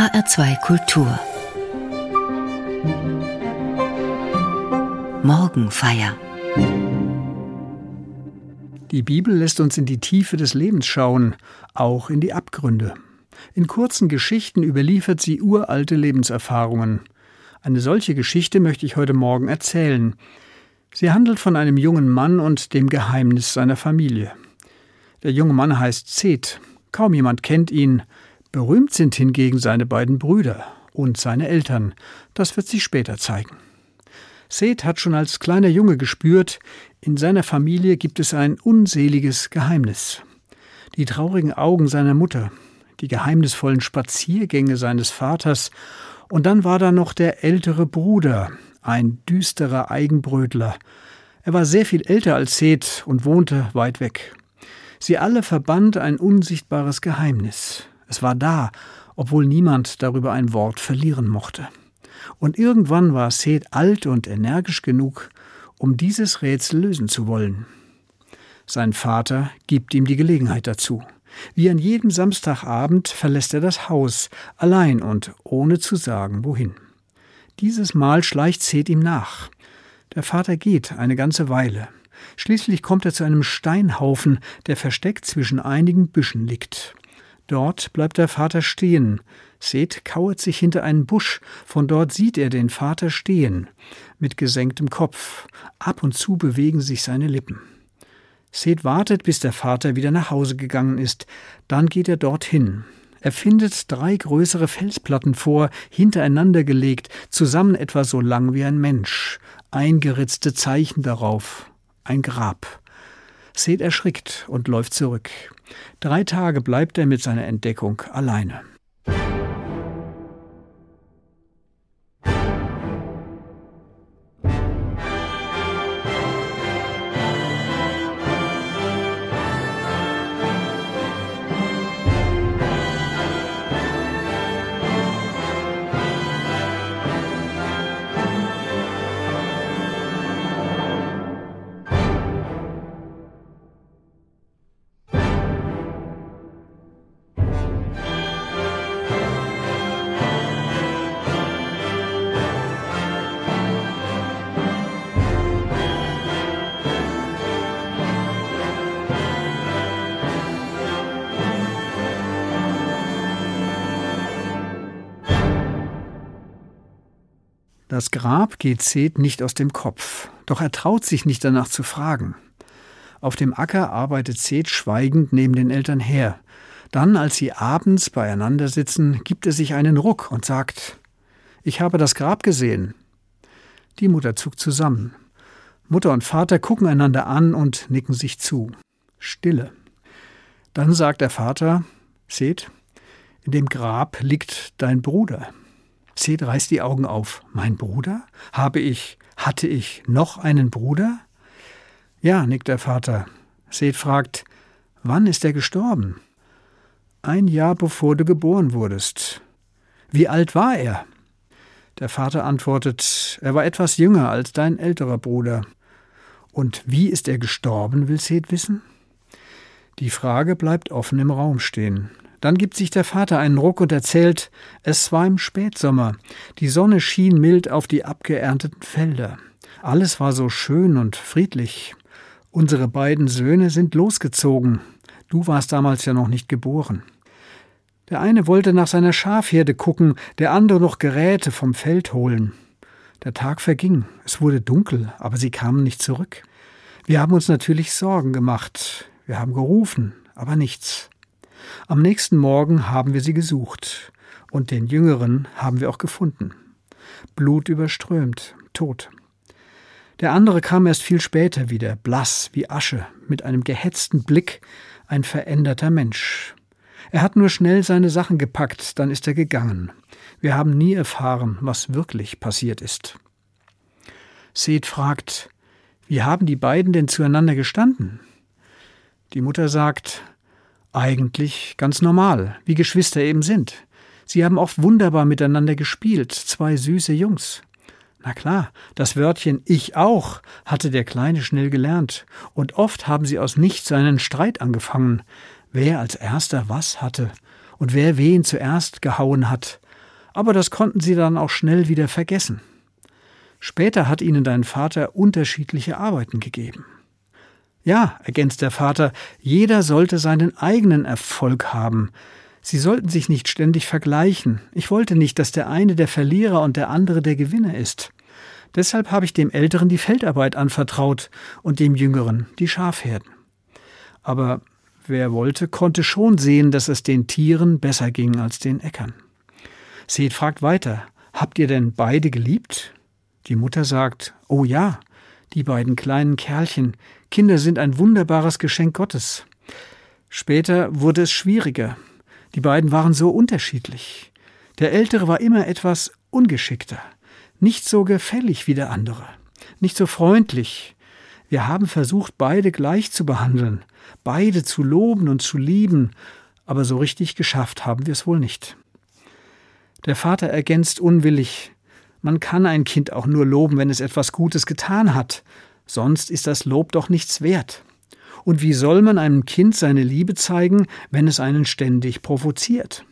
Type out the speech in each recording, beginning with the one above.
HR2 Kultur Morgenfeier Die Bibel lässt uns in die Tiefe des Lebens schauen, auch in die Abgründe. In kurzen Geschichten überliefert sie uralte Lebenserfahrungen. Eine solche Geschichte möchte ich heute Morgen erzählen. Sie handelt von einem jungen Mann und dem Geheimnis seiner Familie. Der junge Mann heißt Seth. Kaum jemand kennt ihn. Berühmt sind hingegen seine beiden Brüder und seine Eltern. Das wird sich später zeigen. Seth hat schon als kleiner Junge gespürt, in seiner Familie gibt es ein unseliges Geheimnis. Die traurigen Augen seiner Mutter, die geheimnisvollen Spaziergänge seines Vaters, und dann war da noch der ältere Bruder, ein düsterer Eigenbrötler. Er war sehr viel älter als Seth und wohnte weit weg. Sie alle verband ein unsichtbares Geheimnis. Es war da, obwohl niemand darüber ein Wort verlieren mochte. Und irgendwann war Seth alt und energisch genug, um dieses Rätsel lösen zu wollen. Sein Vater gibt ihm die Gelegenheit dazu. Wie an jedem Samstagabend verlässt er das Haus, allein und ohne zu sagen, wohin. Dieses Mal schleicht Seth ihm nach. Der Vater geht eine ganze Weile. Schließlich kommt er zu einem Steinhaufen, der versteckt zwischen einigen Büschen liegt. Dort bleibt der Vater stehen. Seth kauert sich hinter einen Busch, von dort sieht er den Vater stehen, mit gesenktem Kopf. Ab und zu bewegen sich seine Lippen. Seth wartet, bis der Vater wieder nach Hause gegangen ist. Dann geht er dorthin. Er findet drei größere Felsplatten vor, hintereinander gelegt, zusammen etwa so lang wie ein Mensch. Eingeritzte Zeichen darauf ein Grab. Seth erschrickt und läuft zurück. Drei Tage bleibt er mit seiner Entdeckung alleine. Das Grab geht Seth nicht aus dem Kopf, doch er traut sich nicht danach zu fragen. Auf dem Acker arbeitet Seth schweigend neben den Eltern her. Dann, als sie abends beieinander sitzen, gibt er sich einen Ruck und sagt, ich habe das Grab gesehen. Die Mutter zuckt zusammen. Mutter und Vater gucken einander an und nicken sich zu. Stille. Dann sagt der Vater, Seht, in dem Grab liegt dein Bruder. Seth reißt die Augen auf. Mein Bruder? Habe ich, hatte ich noch einen Bruder? Ja, nickt der Vater. Seth fragt, wann ist er gestorben? Ein Jahr bevor du geboren wurdest. Wie alt war er? Der Vater antwortet, er war etwas jünger als dein älterer Bruder. Und wie ist er gestorben, will Seth wissen? Die Frage bleibt offen im Raum stehen. Dann gibt sich der Vater einen Ruck und erzählt, es war im Spätsommer. Die Sonne schien mild auf die abgeernteten Felder. Alles war so schön und friedlich. Unsere beiden Söhne sind losgezogen. Du warst damals ja noch nicht geboren. Der eine wollte nach seiner Schafherde gucken, der andere noch Geräte vom Feld holen. Der Tag verging, es wurde dunkel, aber sie kamen nicht zurück. Wir haben uns natürlich Sorgen gemacht, wir haben gerufen, aber nichts. Am nächsten Morgen haben wir sie gesucht, und den Jüngeren haben wir auch gefunden. Blut überströmt, tot. Der andere kam erst viel später wieder, blass wie Asche, mit einem gehetzten Blick, ein veränderter Mensch. Er hat nur schnell seine Sachen gepackt, dann ist er gegangen. Wir haben nie erfahren, was wirklich passiert ist. Seth fragt, wie haben die beiden denn zueinander gestanden? Die Mutter sagt, eigentlich ganz normal, wie Geschwister eben sind. Sie haben oft wunderbar miteinander gespielt, zwei süße Jungs. Na klar, das Wörtchen ich auch hatte der Kleine schnell gelernt, und oft haben sie aus nichts einen Streit angefangen, wer als erster was hatte und wer wen zuerst gehauen hat. aber das konnten sie dann auch schnell wieder vergessen. Später hat ihnen dein Vater unterschiedliche Arbeiten gegeben. Ja, ergänzt der Vater, jeder sollte seinen eigenen Erfolg haben. Sie sollten sich nicht ständig vergleichen. Ich wollte nicht, dass der eine der Verlierer und der andere der Gewinner ist. Deshalb habe ich dem Älteren die Feldarbeit anvertraut und dem Jüngeren die Schafherden. Aber wer wollte, konnte schon sehen, dass es den Tieren besser ging als den Äckern. Seth fragt weiter, habt ihr denn beide geliebt? Die Mutter sagt, oh ja, die beiden kleinen Kerlchen, Kinder sind ein wunderbares Geschenk Gottes. Später wurde es schwieriger. Die beiden waren so unterschiedlich. Der Ältere war immer etwas ungeschickter, nicht so gefällig wie der andere, nicht so freundlich. Wir haben versucht, beide gleich zu behandeln, beide zu loben und zu lieben, aber so richtig geschafft haben wir es wohl nicht. Der Vater ergänzt unwillig, man kann ein Kind auch nur loben, wenn es etwas Gutes getan hat, sonst ist das Lob doch nichts wert. Und wie soll man einem Kind seine Liebe zeigen, wenn es einen ständig provoziert?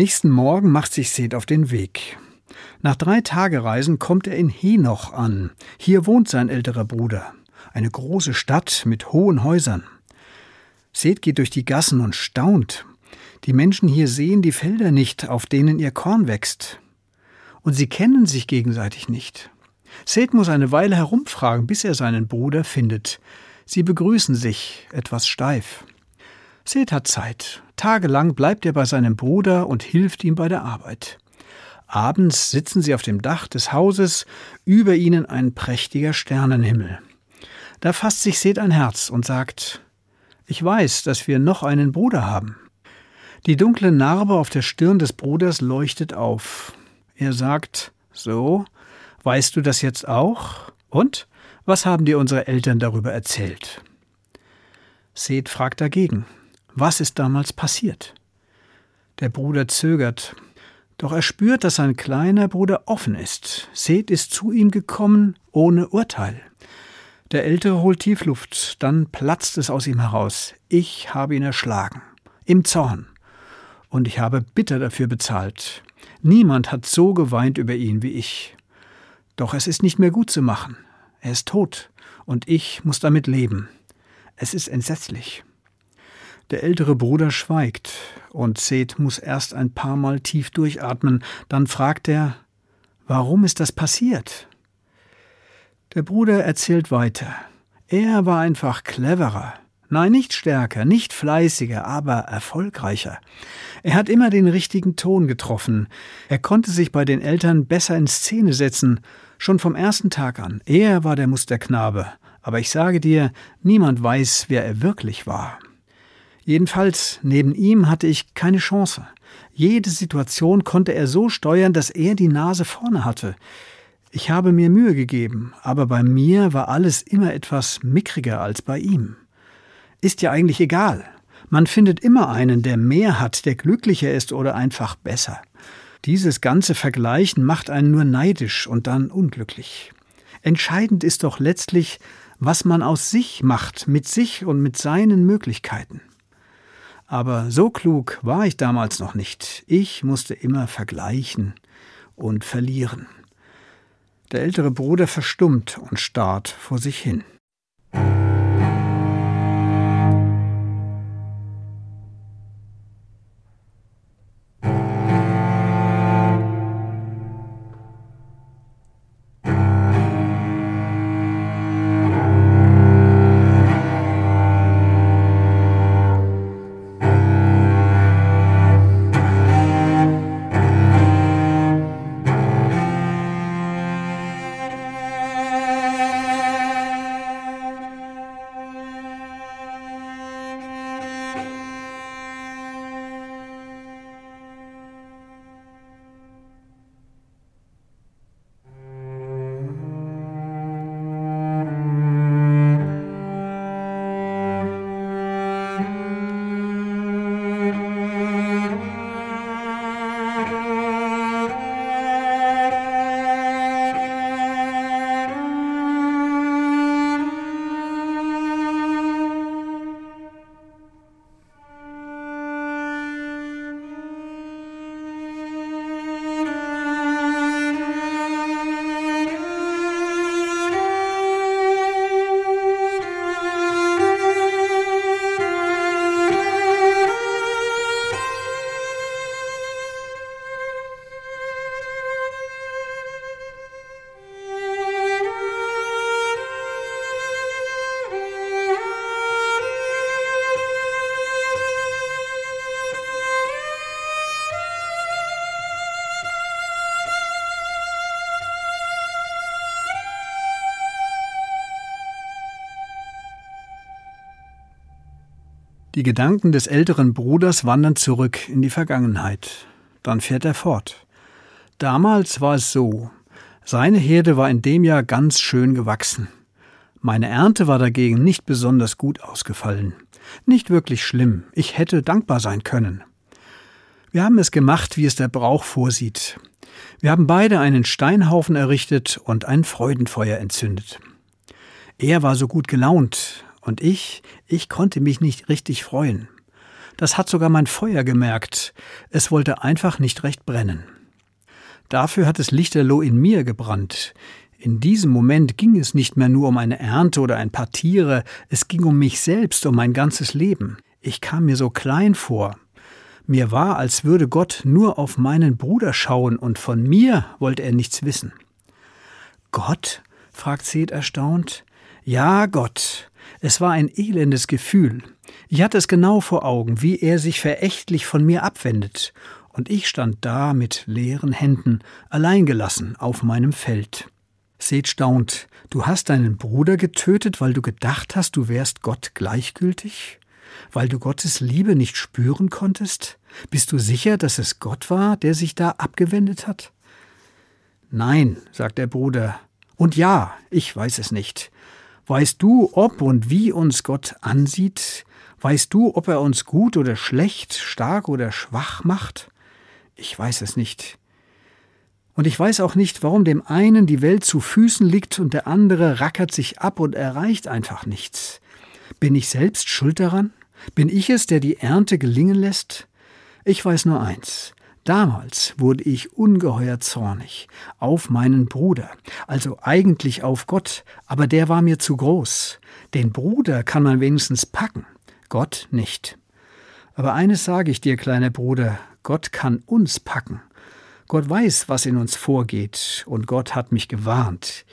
Nächsten Morgen macht sich Seth auf den Weg. Nach drei Tagereisen kommt er in Henoch an. Hier wohnt sein älterer Bruder. Eine große Stadt mit hohen Häusern. Seth geht durch die Gassen und staunt. Die Menschen hier sehen die Felder nicht, auf denen ihr Korn wächst. Und sie kennen sich gegenseitig nicht. Seth muss eine Weile herumfragen, bis er seinen Bruder findet. Sie begrüßen sich, etwas steif. Seth hat Zeit. Tagelang bleibt er bei seinem Bruder und hilft ihm bei der Arbeit. Abends sitzen sie auf dem Dach des Hauses, über ihnen ein prächtiger Sternenhimmel. Da fasst sich Seth ein Herz und sagt, ich weiß, dass wir noch einen Bruder haben. Die dunkle Narbe auf der Stirn des Bruders leuchtet auf. Er sagt, so, weißt du das jetzt auch? Und? Was haben dir unsere Eltern darüber erzählt? Seth fragt dagegen. Was ist damals passiert? Der Bruder zögert, doch er spürt, dass sein kleiner Bruder offen ist. Seth ist zu ihm gekommen ohne Urteil. Der Ältere holt Tiefluft, dann platzt es aus ihm heraus. Ich habe ihn erschlagen. Im Zorn. Und ich habe bitter dafür bezahlt. Niemand hat so geweint über ihn wie ich. Doch es ist nicht mehr gut zu machen. Er ist tot und ich muss damit leben. Es ist entsetzlich. Der ältere Bruder schweigt, und Seth muss erst ein paar Mal tief durchatmen, dann fragt er, warum ist das passiert? Der Bruder erzählt weiter. Er war einfach cleverer. Nein, nicht stärker, nicht fleißiger, aber erfolgreicher. Er hat immer den richtigen Ton getroffen. Er konnte sich bei den Eltern besser in Szene setzen, schon vom ersten Tag an. Er war der Musterknabe. Aber ich sage dir, niemand weiß, wer er wirklich war. Jedenfalls, neben ihm hatte ich keine Chance. Jede Situation konnte er so steuern, dass er die Nase vorne hatte. Ich habe mir Mühe gegeben, aber bei mir war alles immer etwas mickriger als bei ihm. Ist ja eigentlich egal. Man findet immer einen, der mehr hat, der glücklicher ist oder einfach besser. Dieses ganze Vergleichen macht einen nur neidisch und dann unglücklich. Entscheidend ist doch letztlich, was man aus sich macht, mit sich und mit seinen Möglichkeiten. Aber so klug war ich damals noch nicht. Ich musste immer vergleichen und verlieren. Der ältere Bruder verstummt und starrt vor sich hin. Die Gedanken des älteren Bruders wandern zurück in die Vergangenheit. Dann fährt er fort. Damals war es so. Seine Herde war in dem Jahr ganz schön gewachsen. Meine Ernte war dagegen nicht besonders gut ausgefallen. Nicht wirklich schlimm. Ich hätte dankbar sein können. Wir haben es gemacht, wie es der Brauch vorsieht. Wir haben beide einen Steinhaufen errichtet und ein Freudenfeuer entzündet. Er war so gut gelaunt, und ich, ich konnte mich nicht richtig freuen. Das hat sogar mein Feuer gemerkt. Es wollte einfach nicht recht brennen. Dafür hat es lichterloh in mir gebrannt. In diesem Moment ging es nicht mehr nur um eine Ernte oder ein paar Tiere, es ging um mich selbst, um mein ganzes Leben. Ich kam mir so klein vor. Mir war, als würde Gott nur auf meinen Bruder schauen, und von mir wollte er nichts wissen. Gott? fragt Seth erstaunt. Ja, Gott. Es war ein elendes Gefühl. Ich hatte es genau vor Augen, wie er sich verächtlich von mir abwendet, und ich stand da mit leeren Händen, alleingelassen auf meinem Feld. Seht staunt, du hast deinen Bruder getötet, weil du gedacht hast, du wärst Gott gleichgültig? Weil du Gottes Liebe nicht spüren konntest? Bist du sicher, dass es Gott war, der sich da abgewendet hat? Nein, sagt der Bruder. Und ja, ich weiß es nicht. Weißt du, ob und wie uns Gott ansieht? Weißt du, ob er uns gut oder schlecht, stark oder schwach macht? Ich weiß es nicht. Und ich weiß auch nicht, warum dem einen die Welt zu Füßen liegt und der andere rackert sich ab und erreicht einfach nichts. Bin ich selbst schuld daran? Bin ich es, der die Ernte gelingen lässt? Ich weiß nur eins. Damals wurde ich ungeheuer zornig auf meinen Bruder, also eigentlich auf Gott, aber der war mir zu groß. Den Bruder kann man wenigstens packen, Gott nicht. Aber eines sage ich dir, kleiner Bruder, Gott kann uns packen. Gott weiß, was in uns vorgeht, und Gott hat mich gewarnt.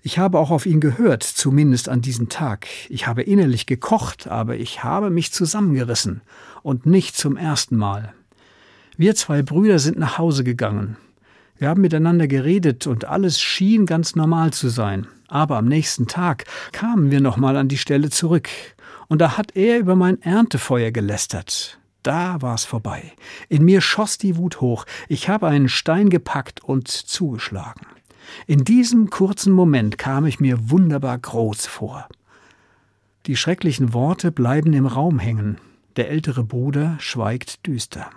Ich habe auch auf ihn gehört, zumindest an diesem Tag. Ich habe innerlich gekocht, aber ich habe mich zusammengerissen, und nicht zum ersten Mal. Wir zwei Brüder sind nach Hause gegangen. Wir haben miteinander geredet und alles schien ganz normal zu sein. Aber am nächsten Tag kamen wir nochmal an die Stelle zurück. Und da hat er über mein Erntefeuer gelästert. Da war's vorbei. In mir schoss die Wut hoch. Ich habe einen Stein gepackt und zugeschlagen. In diesem kurzen Moment kam ich mir wunderbar groß vor. Die schrecklichen Worte bleiben im Raum hängen. Der ältere Bruder schweigt düster.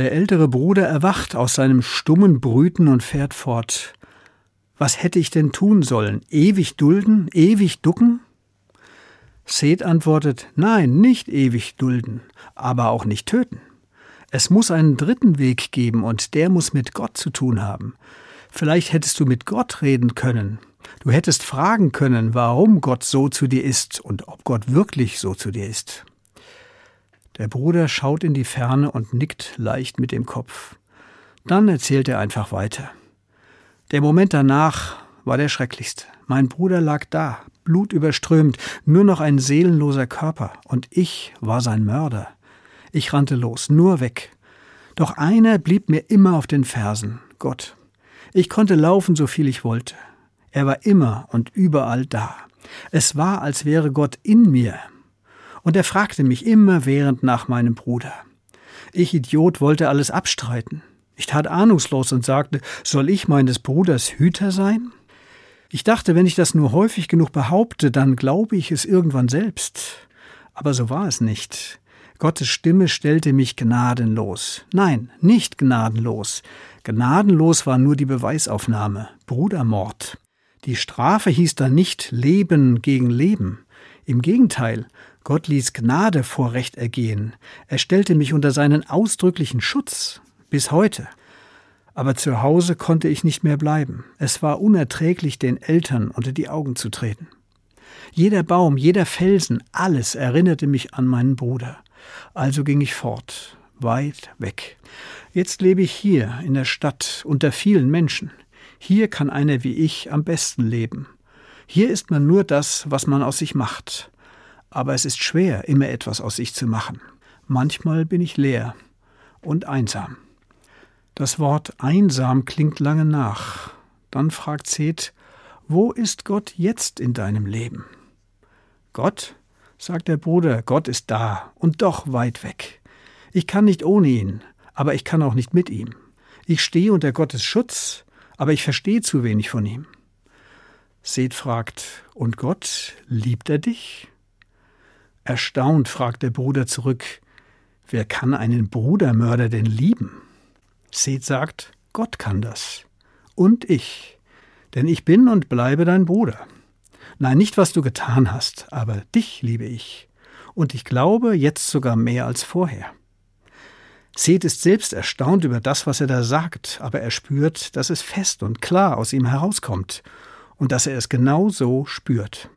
Der ältere Bruder erwacht aus seinem stummen Brüten und fährt fort. Was hätte ich denn tun sollen? Ewig dulden? Ewig ducken? Seth antwortet, nein, nicht ewig dulden, aber auch nicht töten. Es muss einen dritten Weg geben und der muss mit Gott zu tun haben. Vielleicht hättest du mit Gott reden können. Du hättest fragen können, warum Gott so zu dir ist und ob Gott wirklich so zu dir ist. Der Bruder schaut in die Ferne und nickt leicht mit dem Kopf. Dann erzählt er einfach weiter. Der Moment danach war der schrecklichste. Mein Bruder lag da, blutüberströmt, nur noch ein seelenloser Körper, und ich war sein Mörder. Ich rannte los, nur weg. Doch einer blieb mir immer auf den Fersen, Gott. Ich konnte laufen, so viel ich wollte. Er war immer und überall da. Es war, als wäre Gott in mir. Und er fragte mich immerwährend nach meinem Bruder. Ich Idiot wollte alles abstreiten. Ich tat ahnungslos und sagte, soll ich meines Bruders Hüter sein? Ich dachte, wenn ich das nur häufig genug behaupte, dann glaube ich es irgendwann selbst. Aber so war es nicht. Gottes Stimme stellte mich gnadenlos. Nein, nicht gnadenlos. Gnadenlos war nur die Beweisaufnahme, Brudermord. Die Strafe hieß da nicht Leben gegen Leben. Im Gegenteil, Gott ließ Gnade vor Recht ergehen. Er stellte mich unter seinen ausdrücklichen Schutz. Bis heute. Aber zu Hause konnte ich nicht mehr bleiben. Es war unerträglich, den Eltern unter die Augen zu treten. Jeder Baum, jeder Felsen, alles erinnerte mich an meinen Bruder. Also ging ich fort, weit weg. Jetzt lebe ich hier in der Stadt unter vielen Menschen. Hier kann einer wie ich am besten leben. Hier ist man nur das, was man aus sich macht. Aber es ist schwer, immer etwas aus sich zu machen. Manchmal bin ich leer und einsam. Das Wort einsam klingt lange nach. Dann fragt Seth, wo ist Gott jetzt in deinem Leben? Gott, sagt der Bruder, Gott ist da und doch weit weg. Ich kann nicht ohne ihn, aber ich kann auch nicht mit ihm. Ich stehe unter Gottes Schutz, aber ich verstehe zu wenig von ihm. Seth fragt, und Gott, liebt er dich? Erstaunt fragt der Bruder zurück, wer kann einen Brudermörder denn lieben? Seth sagt, Gott kann das. Und ich. Denn ich bin und bleibe dein Bruder. Nein, nicht was du getan hast, aber dich liebe ich. Und ich glaube jetzt sogar mehr als vorher. Seth ist selbst erstaunt über das, was er da sagt, aber er spürt, dass es fest und klar aus ihm herauskommt und dass er es genau so spürt.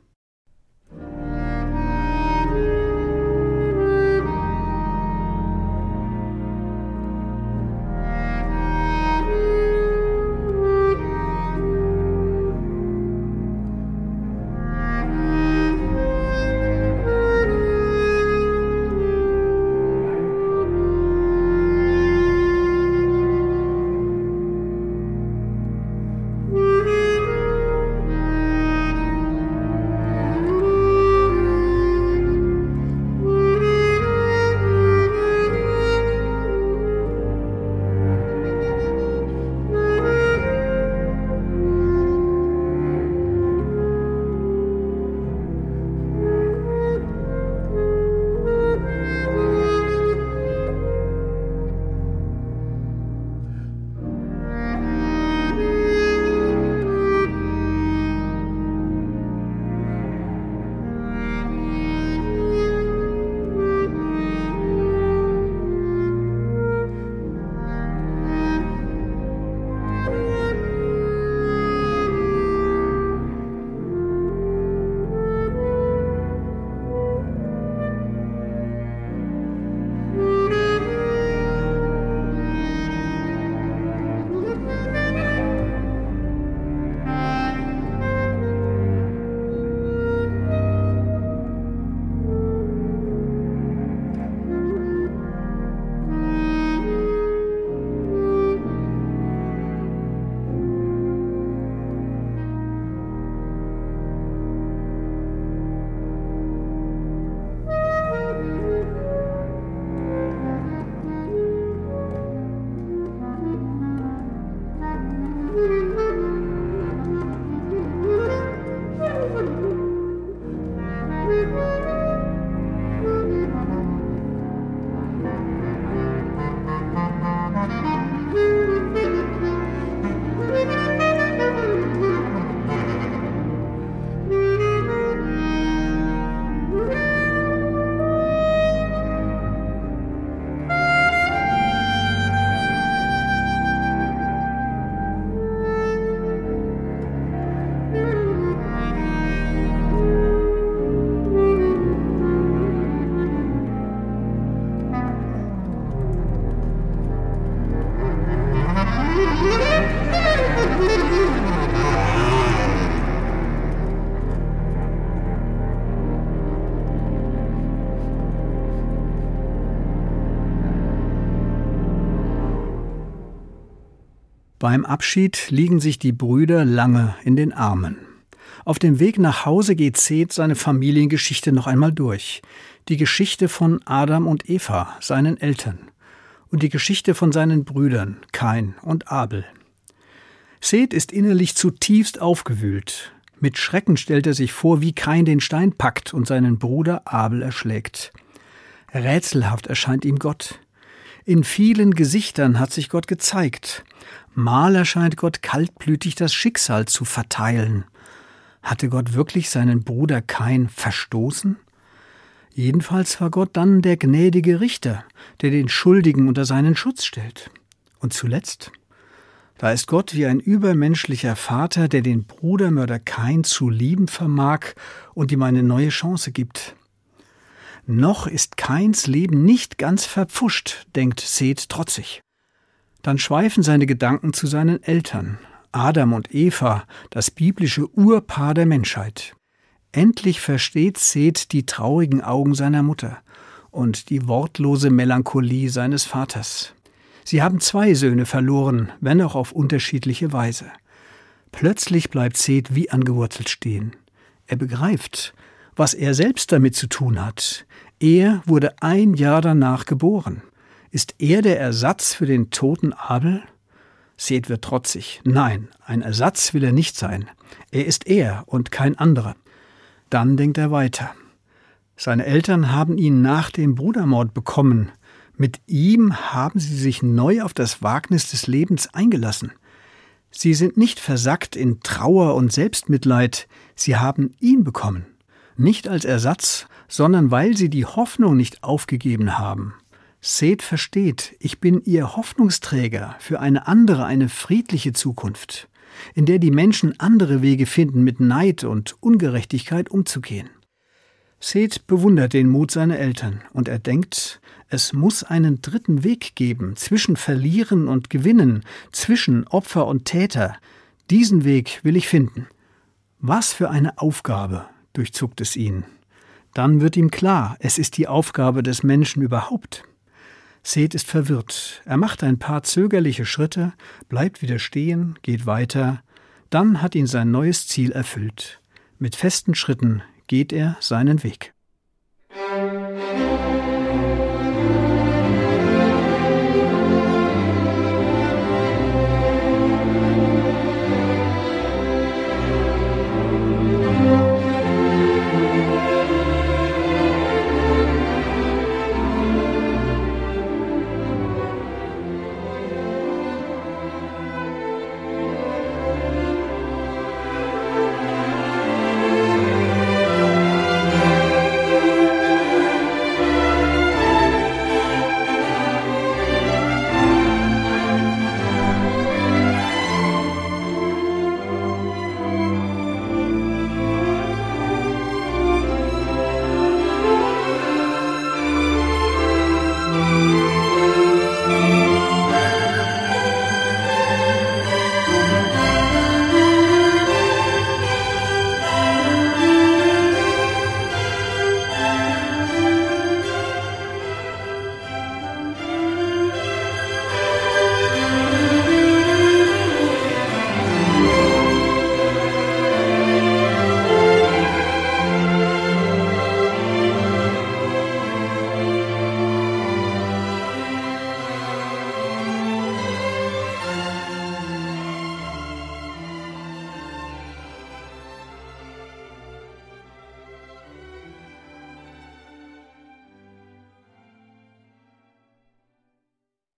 Beim Abschied liegen sich die Brüder lange in den Armen. Auf dem Weg nach Hause geht Seth seine Familiengeschichte noch einmal durch. Die Geschichte von Adam und Eva, seinen Eltern. Und die Geschichte von seinen Brüdern, Kain und Abel. Seth ist innerlich zutiefst aufgewühlt. Mit Schrecken stellt er sich vor, wie Kain den Stein packt und seinen Bruder Abel erschlägt. Rätselhaft erscheint ihm Gott. In vielen Gesichtern hat sich Gott gezeigt. Mal erscheint Gott kaltblütig das Schicksal zu verteilen. Hatte Gott wirklich seinen Bruder Kain verstoßen? Jedenfalls war Gott dann der gnädige Richter, der den Schuldigen unter seinen Schutz stellt. Und zuletzt? Da ist Gott wie ein übermenschlicher Vater, der den Brudermörder Kain zu lieben vermag und ihm eine neue Chance gibt. Noch ist Kains Leben nicht ganz verpfuscht, denkt Seth trotzig. Dann schweifen seine Gedanken zu seinen Eltern, Adam und Eva, das biblische Urpaar der Menschheit. Endlich versteht Seth die traurigen Augen seiner Mutter und die wortlose Melancholie seines Vaters. Sie haben zwei Söhne verloren, wenn auch auf unterschiedliche Weise. Plötzlich bleibt Seth wie angewurzelt stehen. Er begreift, was er selbst damit zu tun hat. Er wurde ein Jahr danach geboren. Ist er der Ersatz für den toten Abel? Seth wird trotzig. Nein, ein Ersatz will er nicht sein. Er ist er und kein anderer. Dann denkt er weiter. Seine Eltern haben ihn nach dem Brudermord bekommen. Mit ihm haben sie sich neu auf das Wagnis des Lebens eingelassen. Sie sind nicht versackt in Trauer und Selbstmitleid, sie haben ihn bekommen. Nicht als Ersatz, sondern weil sie die Hoffnung nicht aufgegeben haben. Seth versteht, ich bin ihr Hoffnungsträger für eine andere, eine friedliche Zukunft, in der die Menschen andere Wege finden, mit Neid und Ungerechtigkeit umzugehen. Seth bewundert den Mut seiner Eltern und er denkt, es muss einen dritten Weg geben zwischen Verlieren und Gewinnen, zwischen Opfer und Täter. Diesen Weg will ich finden. Was für eine Aufgabe, durchzuckt es ihn. Dann wird ihm klar, es ist die Aufgabe des Menschen überhaupt. Seth ist verwirrt. Er macht ein paar zögerliche Schritte, bleibt wieder stehen, geht weiter. Dann hat ihn sein neues Ziel erfüllt. Mit festen Schritten geht er seinen Weg.